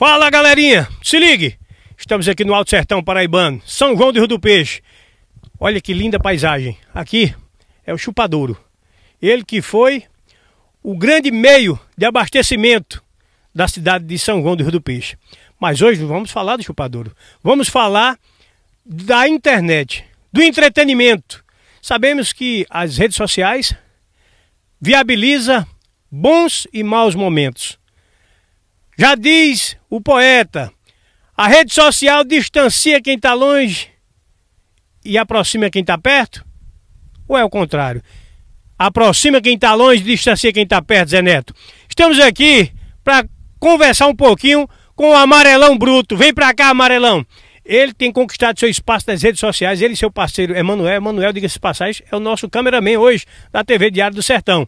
Fala galerinha, se ligue! Estamos aqui no Alto Sertão Paraibano, São João do Rio do Peixe. Olha que linda paisagem. Aqui é o Chupadouro. Ele que foi o grande meio de abastecimento da cidade de São João do Rio do Peixe. Mas hoje vamos falar do Chupadouro. Vamos falar da internet, do entretenimento. Sabemos que as redes sociais viabiliza bons e maus momentos. Já diz o poeta, a rede social distancia quem está longe e aproxima quem está perto? Ou é o contrário? Aproxima quem está longe distancia quem está perto, Zé Neto. Estamos aqui para conversar um pouquinho com o Amarelão Bruto. Vem para cá, Amarelão. Ele tem conquistado seu espaço nas redes sociais. Ele e seu parceiro Emanuel. Emanuel, diga-se passagem, é o nosso cameraman hoje da TV Diário do Sertão.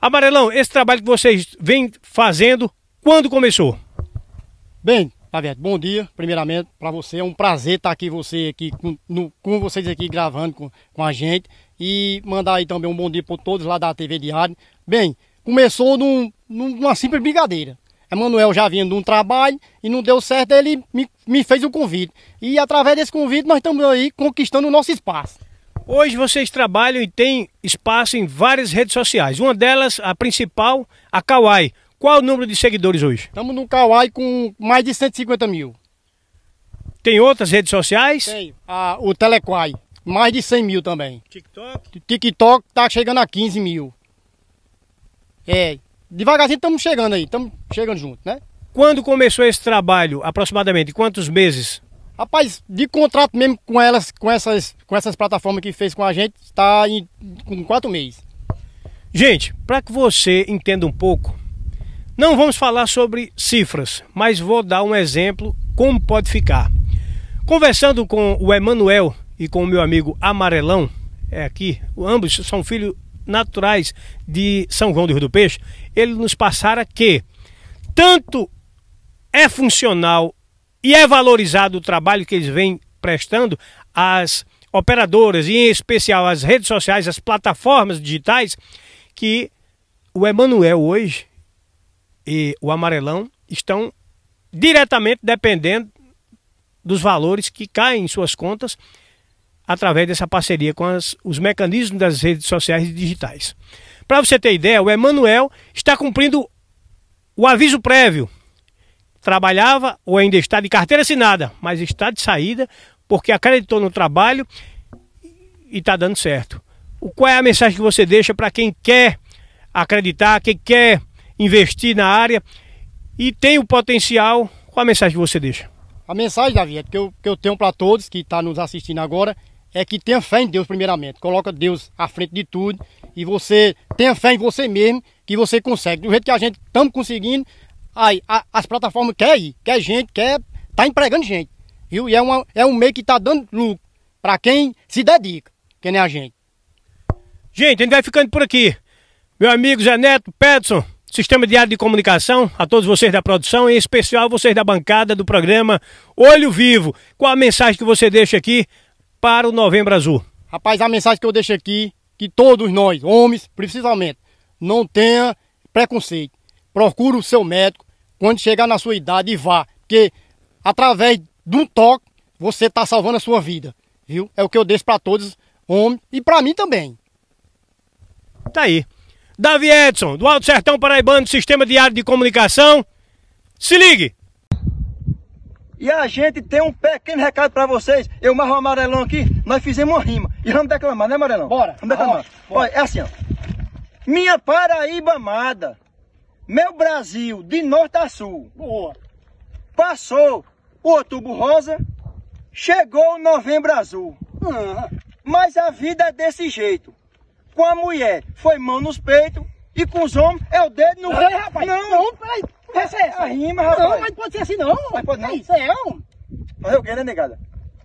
Amarelão, esse trabalho que vocês vêm fazendo, quando começou? Bem, Pavete, bom dia, primeiramente, para você. É um prazer estar aqui, você aqui com, no, com vocês aqui gravando com, com a gente. E mandar aí também um bom dia para todos lá da TV Diário. Bem, começou num, numa simples brincadeira. Emanuel já vinha de um trabalho e não deu certo, ele me, me fez o convite. E através desse convite nós estamos aí conquistando o nosso espaço. Hoje vocês trabalham e têm espaço em várias redes sociais. Uma delas, a principal, a Kawaii. Qual é o número de seguidores hoje? Estamos no Kawaii com mais de 150 mil. Tem outras redes sociais? Tem. Ah, o Telequai, mais de 100 mil também. TikTok? TikTok tá chegando a 15 mil. É, devagarzinho estamos chegando aí, estamos chegando junto, né? Quando começou esse trabalho, aproximadamente quantos meses? Rapaz, de contrato mesmo com elas, com essas, com essas plataformas que fez com a gente, está em com quatro meses. Gente, para que você entenda um pouco, não vamos falar sobre cifras, mas vou dar um exemplo como pode ficar. Conversando com o Emanuel e com o meu amigo Amarelão, é aqui, ambos são filhos naturais de São João do Rio do Peixe, eles nos passaram que tanto é funcional e é valorizado o trabalho que eles vêm prestando às operadoras e em especial às redes sociais, às plataformas digitais, que o Emanuel hoje e o Amarelão estão diretamente dependendo dos valores que caem em suas contas através dessa parceria com as, os mecanismos das redes sociais digitais. Para você ter ideia, o Emanuel está cumprindo o aviso prévio. Trabalhava ou ainda está de carteira assinada, mas está de saída porque acreditou no trabalho e está dando certo. O, qual é a mensagem que você deixa para quem quer acreditar, quem quer investir na área e tem o potencial? Qual a mensagem que você deixa? A mensagem, Davi, é que eu, que eu tenho para todos que estão tá nos assistindo agora é que tenha fé em Deus primeiramente. Coloca Deus à frente de tudo e você tenha fé em você mesmo que você consegue. Do jeito que a gente estamos conseguindo, aí a, as plataformas querem ir, quer gente, quer tá empregando gente. Viu? E é, uma, é um meio que está dando lucro para quem se dedica, que nem a gente. Gente, a gente vai ficando por aqui. Meu amigo Zé Neto, Pedson, Sistema Diário de Comunicação, a todos vocês da produção, em especial vocês da bancada do programa Olho Vivo. Qual a mensagem que você deixa aqui para o Novembro Azul? Rapaz, a mensagem que eu deixo aqui, que todos nós, homens, principalmente, não tenha preconceito. Procure o seu médico quando chegar na sua idade e vá. Porque através de um toque, você está salvando a sua vida. Viu? É o que eu deixo para todos, homens, e para mim também. Tá aí. Davi Edson, do Alto Sertão Paraibano, Sistema Diário de Comunicação. Se ligue! E a gente tem um pequeno recado para vocês. Eu, Marro Amarelão aqui, nós fizemos uma rima. E vamos declamar, né, Amarelão? Bora. Vamos declamar. Olha, é assim, ó. Minha Paraíba amada, meu Brasil, de norte a sul. Boa. Passou o outubro rosa, chegou o novembro azul. Uhum. Mas a vida é desse jeito. Com a mulher foi mão nos peitos e com os homens é o dedo no... Ei, rapaz, não, não peraí. Essa é a rima, rapaz. Não, mas pode ser assim não. Mas pode não. Isso é um. Mas eu quero, né, negada?